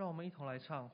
让我们一同来唱。